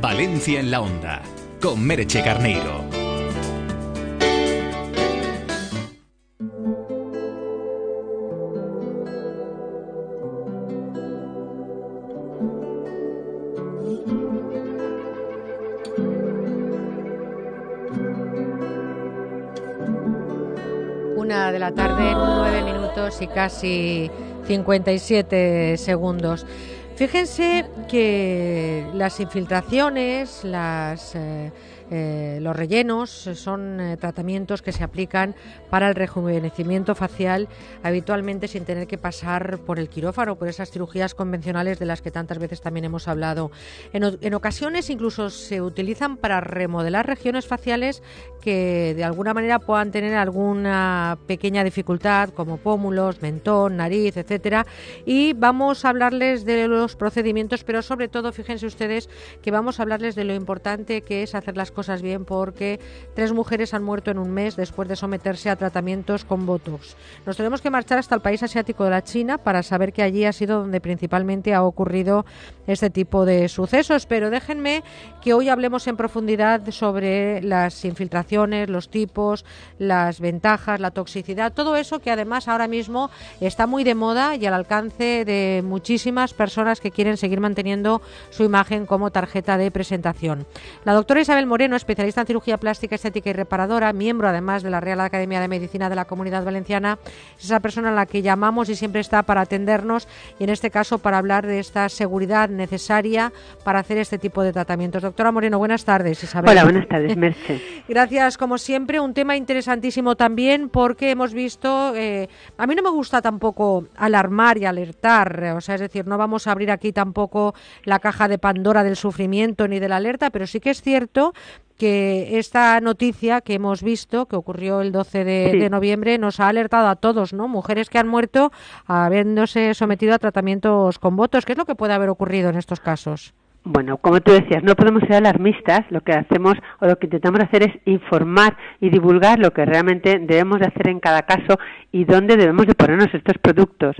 Valencia en la Onda, con Mereche Carneiro. Una de la tarde, nueve minutos y casi 57 segundos. Fíjense que las infiltraciones, las eh, eh, los rellenos son eh, tratamientos que se aplican para el rejuvenecimiento facial habitualmente sin tener que pasar por el quirófano, por esas cirugías convencionales de las que tantas veces también hemos hablado. En, ocasiones incluso se utilizan para remodelar regiones faciales que de alguna manera puedan tener alguna pequeña dificultad, como pómulos, mentón, nariz, etcétera. Y vamos a hablarles de los procedimientos, pero sobre todo, fíjense ustedes que vamos a hablarles de lo importante que es hacer las cosas cosas bien porque tres mujeres han muerto en un mes después de someterse a tratamientos con Botox. Nos tenemos que marchar hasta el país asiático de la China para saber que allí ha sido donde principalmente ha ocurrido este tipo de sucesos. Pero déjenme que hoy hablemos en profundidad sobre las infiltraciones, los tipos, las ventajas, la toxicidad, todo eso que además ahora mismo está muy de moda y al alcance de muchísimas personas que quieren seguir manteniendo su imagen como tarjeta de presentación. La doctora Isabel Moreno especialista en cirugía plástica, estética y reparadora, miembro además de la Real Academia de Medicina de la Comunidad Valenciana. Es esa persona a la que llamamos y siempre está para atendernos y en este caso para hablar de esta seguridad necesaria para hacer este tipo de tratamientos. Doctora Moreno, buenas tardes. Isabel. Hola, buenas tardes, Merce. Gracias, como siempre. Un tema interesantísimo también porque hemos visto, eh, a mí no me gusta tampoco alarmar y alertar, o sea, es decir, no vamos a abrir aquí tampoco la caja de Pandora del sufrimiento ni de la alerta, pero sí que es cierto que esta noticia que hemos visto, que ocurrió el 12 de, noviembre, nos ha alertado a todos, ¿no? Mujeres que han muerto habiéndose sometido a tratamientos con votos. ¿Qué es lo que puede haber ocurrido en estos casos? Bueno, como tú decías, no podemos ser alarmistas. Lo que hacemos o lo que intentamos hacer es informar y divulgar lo que realmente debemos de hacer en cada caso y dónde debemos de ponernos estos productos.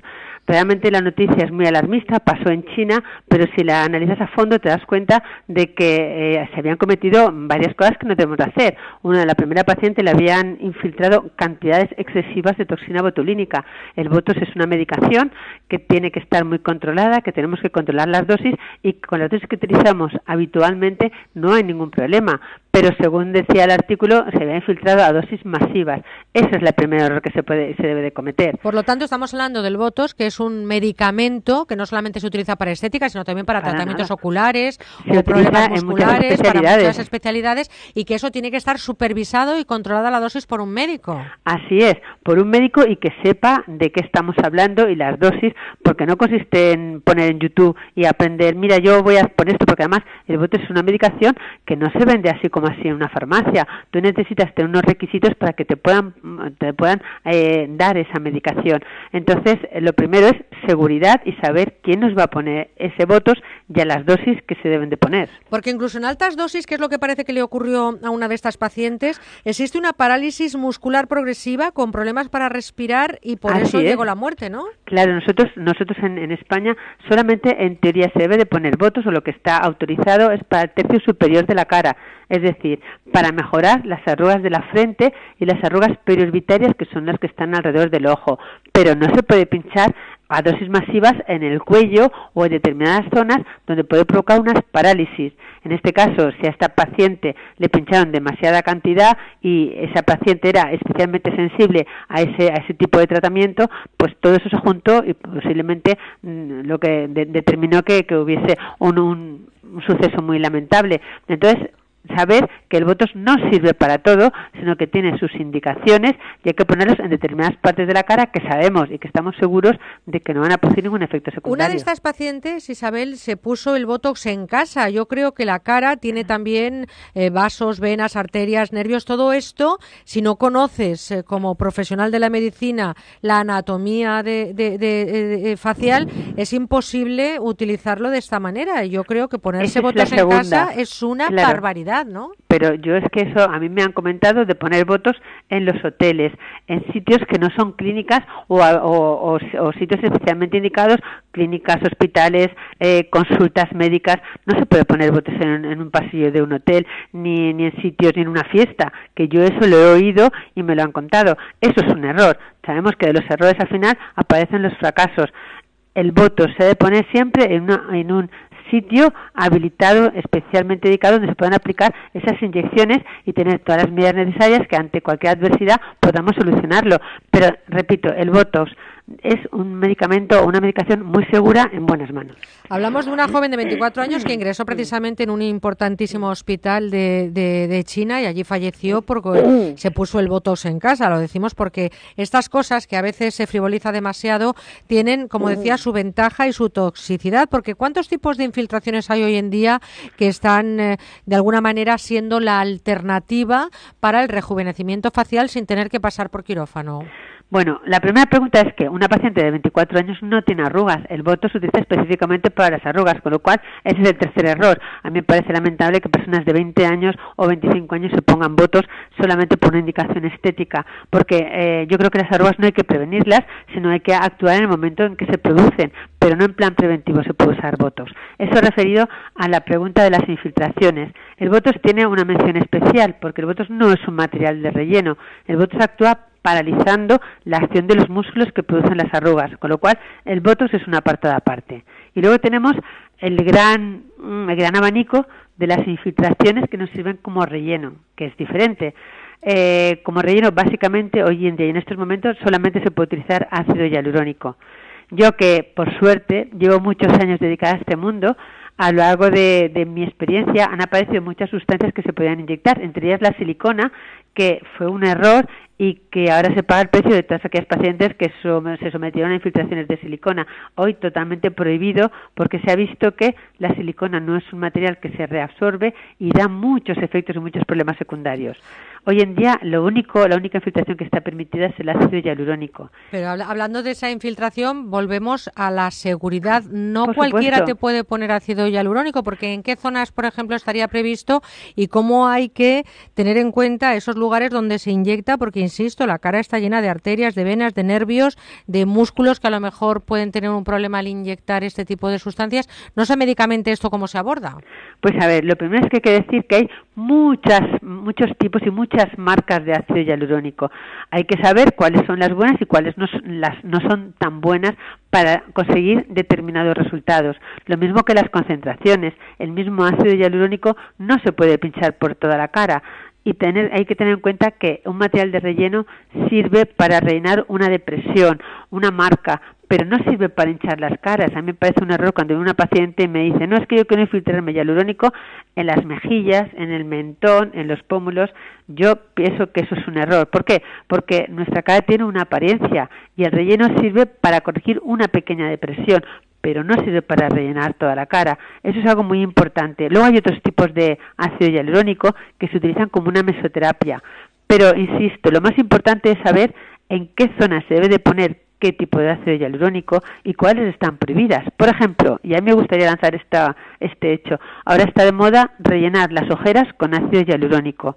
Realmente la noticia es muy alarmista, pasó en China, pero si la analizas a fondo te das cuenta de que eh, se habían cometido varias cosas que no debemos de hacer. Una, de la primera paciente le habían infiltrado cantidades excesivas de toxina botulínica. El botos es una medicación que tiene que estar muy controlada, que tenemos que controlar las dosis y con las dosis que utilizamos habitualmente no hay ningún problema pero según decía el artículo se había infiltrado a dosis masivas. Ese es el primer error que se puede se debe de cometer. Por lo tanto, estamos hablando del Botox, que es un medicamento que no solamente se utiliza para estética, sino también para, tratamientos oculares o problemas musculares, para muchas especialidades y que eso tiene que estar supervisado y controlada la dosis por un médico. Así es, por un médico y que sepa de qué estamos hablando y las dosis, porque no consiste en poner en YouTube y aprender, mira, yo voy a poner esto porque además el Botox es una medicación que no se vende así como como así en una farmacia. Tú necesitas tener unos requisitos para que te puedan, te puedan eh, dar esa medicación. Entonces, eh, lo primero es seguridad y saber quién nos va a poner ese votos y a las dosis que se deben de poner. Porque incluso en altas dosis, que es lo que parece que le ocurrió a una de estas pacientes, existe una parálisis muscular progresiva con problemas para respirar y por eso llegó la muerte, ¿no? Claro, nosotros nosotros en, en, España solamente en teoría se debe de poner votos o lo que está autorizado es para el tercio superior de la cara es decir, para mejorar las arrugas de la frente y las arrugas periorbitarias que son las que están alrededor del ojo, pero no se puede pinchar a dosis masivas en el cuello o en determinadas zonas donde puede provocar unas parálisis. En este caso, si a esta paciente le pincharon demasiada cantidad y esa paciente era especialmente sensible a ese, a ese tipo de tratamiento, pues todo eso se juntó y posiblemente mm, lo que determinó que, hubiese un, un suceso muy lamentable. Entonces, saber que el Botox no sirve para todo, sino que tiene sus indicaciones y hay que ponerlos en determinadas partes de la cara que sabemos y que estamos seguros de que no van a producir ningún efecto secundario. Una de estas pacientes, Isabel, se puso el Botox en casa. Yo creo que la cara tiene también eh, vasos, venas, arterias, nervios, todo esto. Si no conoces eh, como profesional de la medicina la anatomía de, de, facial, es imposible utilizarlo de esta manera. Yo creo que ponerse Botox en casa es una barbaridad. ¿No? Pero yo es que eso, a mí me han comentado de poner votos en los hoteles, en sitios que no son clínicas o, sitios especialmente indicados, clínicas, hospitales, eh, consultas médicas. No se puede poner votos en, un pasillo de un hotel, ni, en sitios, ni en una fiesta, que yo eso lo he oído y me lo han contado. Eso es un error. Sabemos que de los errores al final aparecen los fracasos el voto se debe poner siempre en, en un sitio habilitado, especialmente dedicado, donde se puedan aplicar esas inyecciones y tener todas las medidas necesarias que ante cualquier adversidad podamos solucionarlo. Pero, repito, el Botox es un medicamento una medicación muy segura en buenas manos. Hablamos de una joven de 24 años que ingresó precisamente en un importantísimo hospital de, de, China y allí falleció porque se puso el botox en casa. Lo decimos porque estas cosas que a veces se frivoliza demasiado tienen, como decía, su ventaja y su toxicidad. Porque ¿cuántos tipos de infiltraciones hay hoy en día que están eh, de alguna manera siendo la alternativa para el rejuvenecimiento facial sin tener que pasar por quirófano? Bueno, la primera pregunta es que una paciente de 24 años no tiene arrugas. El voto se utiliza específicamente para las arrugas, con lo cual ese es el tercer error. A mí me parece lamentable que personas de 20 años o 25 años se pongan votos solamente por una indicación estética, porque eh, yo creo que las arrugas no hay que prevenirlas, sino hay que actuar en el momento en que se producen, pero no en plan preventivo se puede usar votos. Eso referido a la pregunta de las infiltraciones. El votos tiene una mención especial, porque el votos no es un material de relleno. El votos actúa paralizando la acción de los músculos que producen las arrugas, con lo cual el botox es una apartado aparte. Y luego tenemos el gran, mm, el gran abanico de las infiltraciones que nos sirven como relleno, que es diferente. Eh, como relleno, básicamente, hoy en día y en estos momentos solamente se puede utilizar ácido hialurónico. Yo que, por suerte, llevo muchos años dedicada a este mundo, a lo largo de, de, mi experiencia han aparecido muchas sustancias que se podían inyectar, entre ellas la silicona, que fue un error y que ahora se paga el precio de todas aquellas pacientes que se sometieron a infiltraciones de silicona. Hoy totalmente prohibido porque se ha visto que la silicona no es un material que se reabsorbe y da muchos efectos y muchos problemas secundarios. Hoy en día lo único, la única infiltración que está permitida es el ácido hialurónico. Pero hablando de esa infiltración, volvemos a la seguridad. No cualquiera te puede poner ácido hialurónico, porque en qué zonas, por ejemplo, estaría previsto y cómo hay que tener en cuenta esos lugares donde se inyecta, porque insisto, la cara está llena de arterias, de venas, de nervios, de músculos que a lo mejor pueden tener un problema al inyectar este tipo de sustancias. No sé médicamente esto cómo se aborda. Pues a ver, lo primero es que hay que decir que hay muchas, muchos tipos y muchas marcas de ácido hialurónico. Hay que saber cuáles son las buenas y cuáles no, las, no son tan buenas para conseguir determinados resultados. Lo mismo que las concentraciones. El mismo ácido hialurónico no se puede pinchar por toda la cara y tener, hay que tener en cuenta que un material de relleno sirve para rellenar una depresión, una marca, pero no sirve para hinchar las caras. A mí me parece un error cuando una paciente me dice, no es que yo quiero infiltrarme hialurónico en las mejillas, en el mentón, en los pómulos. Yo pienso que eso es un error. ¿Por qué? Porque nuestra cara tiene una apariencia y el relleno sirve para corregir una pequeña depresión, pero no sirve para rellenar toda la cara. Eso es algo muy importante. Luego hay otros tipos de ácido hialurónico que se utilizan como una mesoterapia. Pero, insisto, lo más importante es saber en qué zona se debe de poner qué tipo de ácido hialurónico y cuáles están prohibidas. Por ejemplo, y a mí me gustaría lanzar esta, este hecho, ahora está de moda rellenar las ojeras con ácido hialurónico.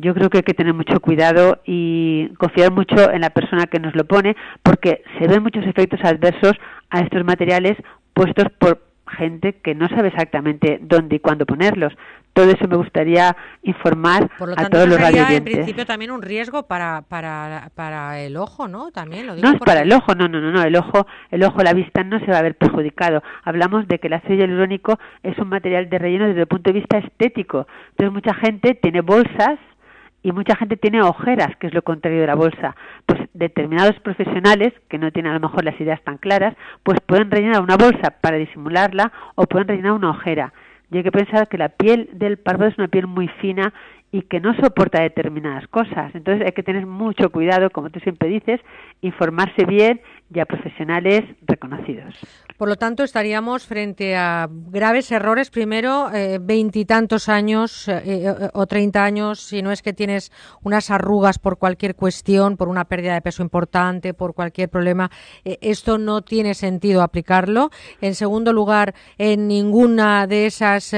Yo creo que hay que tener mucho cuidado y confiar mucho en la persona que nos lo pone porque se ven muchos efectos adversos a estos materiales puestos por gente que no sabe exactamente dónde y cuándo ponerlos. Todo eso me gustaría informar a todos los radioyentes. en principio también un riesgo para, para, para el ojo, ¿no? También lo digo No es para el ojo, no, no, no, no, el ojo, el ojo, la vista no se va a ver perjudicado. Hablamos de que el ácido hialurónico es un material de relleno desde el punto de vista estético. Entonces mucha gente tiene bolsas y mucha gente tiene ojeras, que es lo contrario de la bolsa. Pues determinados profesionales, que no tienen a lo mejor las ideas tan claras, pues pueden rellenar una bolsa para disimularla o pueden rellenar una ojera. Y hay que pensar que la piel del párpado es una piel muy fina y que no soporta determinadas cosas. Entonces hay que tener mucho cuidado, como tú siempre dices, informarse bien y a profesionales reconocidos. Por lo tanto, estaríamos frente a graves errores. Primero, eh, veintitantos años eh, eh, o treinta años, si no es que tienes unas arrugas por cualquier cuestión, por una pérdida de peso importante, por cualquier problema, esto no tiene sentido aplicarlo. En segundo lugar, en ninguna de esas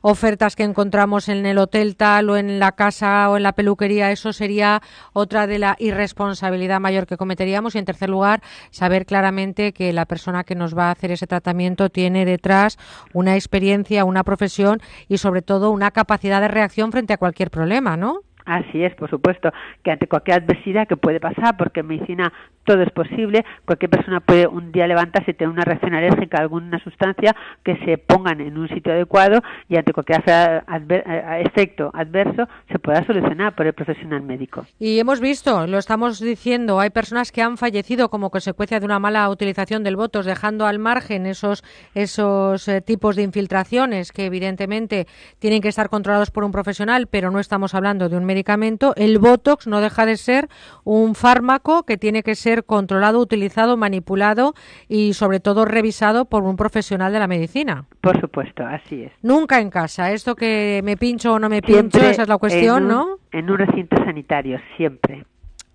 ofertas que encontramos en el hotel tal o en la casa o en la peluquería, eso sería otra de la irresponsabilidad mayor que cometeríamos. Y en tercer lugar, saber claramente que la persona que nos va a hacer ese tratamiento tiene detrás una experiencia, una profesión y sobre todo una capacidad de reacción frente a cualquier problema, ¿no? Así es, por supuesto, que ante cualquier adversidad que puede pasar, porque en medicina todo es posible, cualquier persona puede un día levantarse y tener una reacción alérgica a alguna sustancia que se pongan en un sitio adecuado y ante cualquier eh, efecto adverso se pueda solucionar por el profesional médico. Y hemos visto, lo estamos diciendo, hay personas que han fallecido como consecuencia de una mala utilización del Botox, dejando al margen esos, esos eh, tipos de infiltraciones que evidentemente tienen que estar controlados por un profesional, pero no estamos hablando de un médico medicamento, el Botox no deja de ser un fármaco que tiene que ser controlado, utilizado, manipulado y sobre todo revisado por un profesional de la medicina. Por supuesto, así es. Nunca en casa. Esto que me pincho o no me pincho, esa es la cuestión, ¿no? En un recinto sanitario, siempre.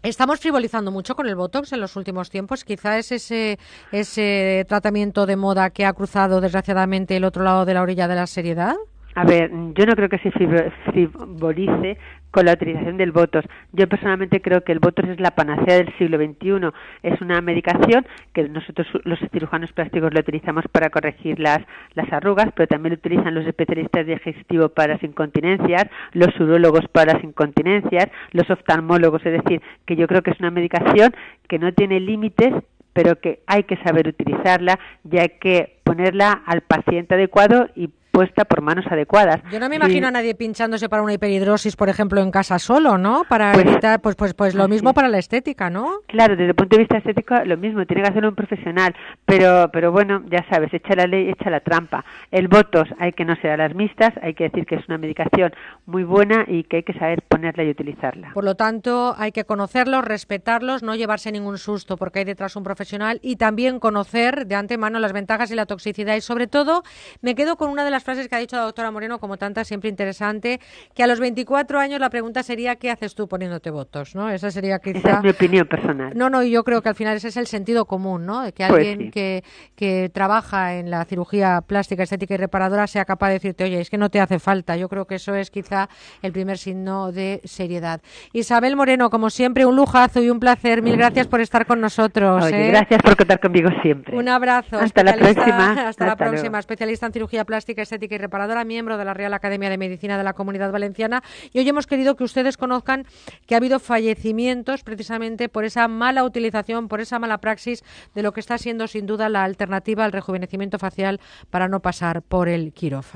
Estamos frivolizando mucho con el Botox en los últimos tiempos. Quizá es ese, ese tratamiento de moda que ha cruzado desgraciadamente el otro lado de la orilla de la seriedad. A ver, yo no creo que se frivolice con la utilización del Botox. Yo personalmente creo que el Botox es la panacea del siglo XXI. Es una medicación que nosotros los cirujanos plásticos lo utilizamos para corregir las, las arrugas, pero también lo utilizan los especialistas digestivos para las incontinencias, los urólogos para las incontinencias, los oftalmólogos. Es decir, que yo creo que es una medicación que no tiene límites pero que hay que saber utilizarla y hay que ponerla al paciente adecuado y puesta por manos adecuadas. Yo no me imagino a nadie pinchándose para una hiperhidrosis, por ejemplo, en casa solo, ¿no? Para pues, evitar, pues, pues, pues lo mismo para la estética, ¿no? Claro, desde el punto de vista estético, lo mismo, tiene que hacerlo un profesional, pero, pero bueno, ya sabes, echa la ley, echa la trampa. El Botox hay que no ser alarmistas, hay que decir que es una medicación muy buena y que hay que saber ponerla y utilizarla. Por lo tanto, hay que conocerlos, respetarlos, no llevarse ningún susto porque hay detrás un profesional y también conocer de antemano las ventajas y la toxicidad y sobre todo me quedo con una de las frases que ha dicho la doctora Moreno, como tanta, siempre interesante, que a los 24 años la pregunta sería ¿qué haces tú poniéndote votos? ¿no? Esa sería quizá... Esa es mi opinión personal. No, no, yo creo que al final ese es el sentido común, ¿no? De que pues alguien que, que trabaja en la cirugía plástica, estética y reparadora sea capaz de decirte, oye, es que no te hace falta. Yo creo que eso es quizá el primer signo de seriedad. Isabel Moreno, como siempre, un lujazo y un placer. Mil gracias por estar con nosotros. Oye, ¿eh? Gracias por contar conmigo siempre. Un abrazo. Hasta la próxima. Hasta, la próxima. Especialista en cirugía plástica, estética y reparadora, miembro de la Real Academia de Medicina de la Comunidad Valenciana. Y hoy hemos querido que ustedes conozcan que ha habido fallecimientos precisamente por esa mala utilización, por esa mala praxis de lo que está siendo sin duda la alternativa al rejuvenecimiento facial para no pasar por el quirófano.